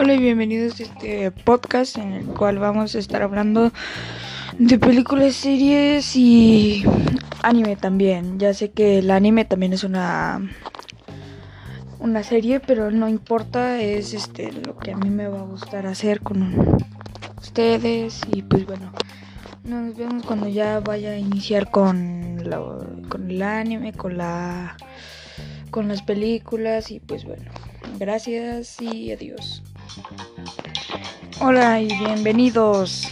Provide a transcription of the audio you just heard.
Hola y bienvenidos a este podcast en el cual vamos a estar hablando de películas, series y anime también. Ya sé que el anime también es una una serie, pero no importa, es este lo que a mí me va a gustar hacer con ustedes y pues bueno, nos vemos cuando ya vaya a iniciar con con el anime, con la con las películas y pues bueno, gracias y adiós. Hola y bienvenidos.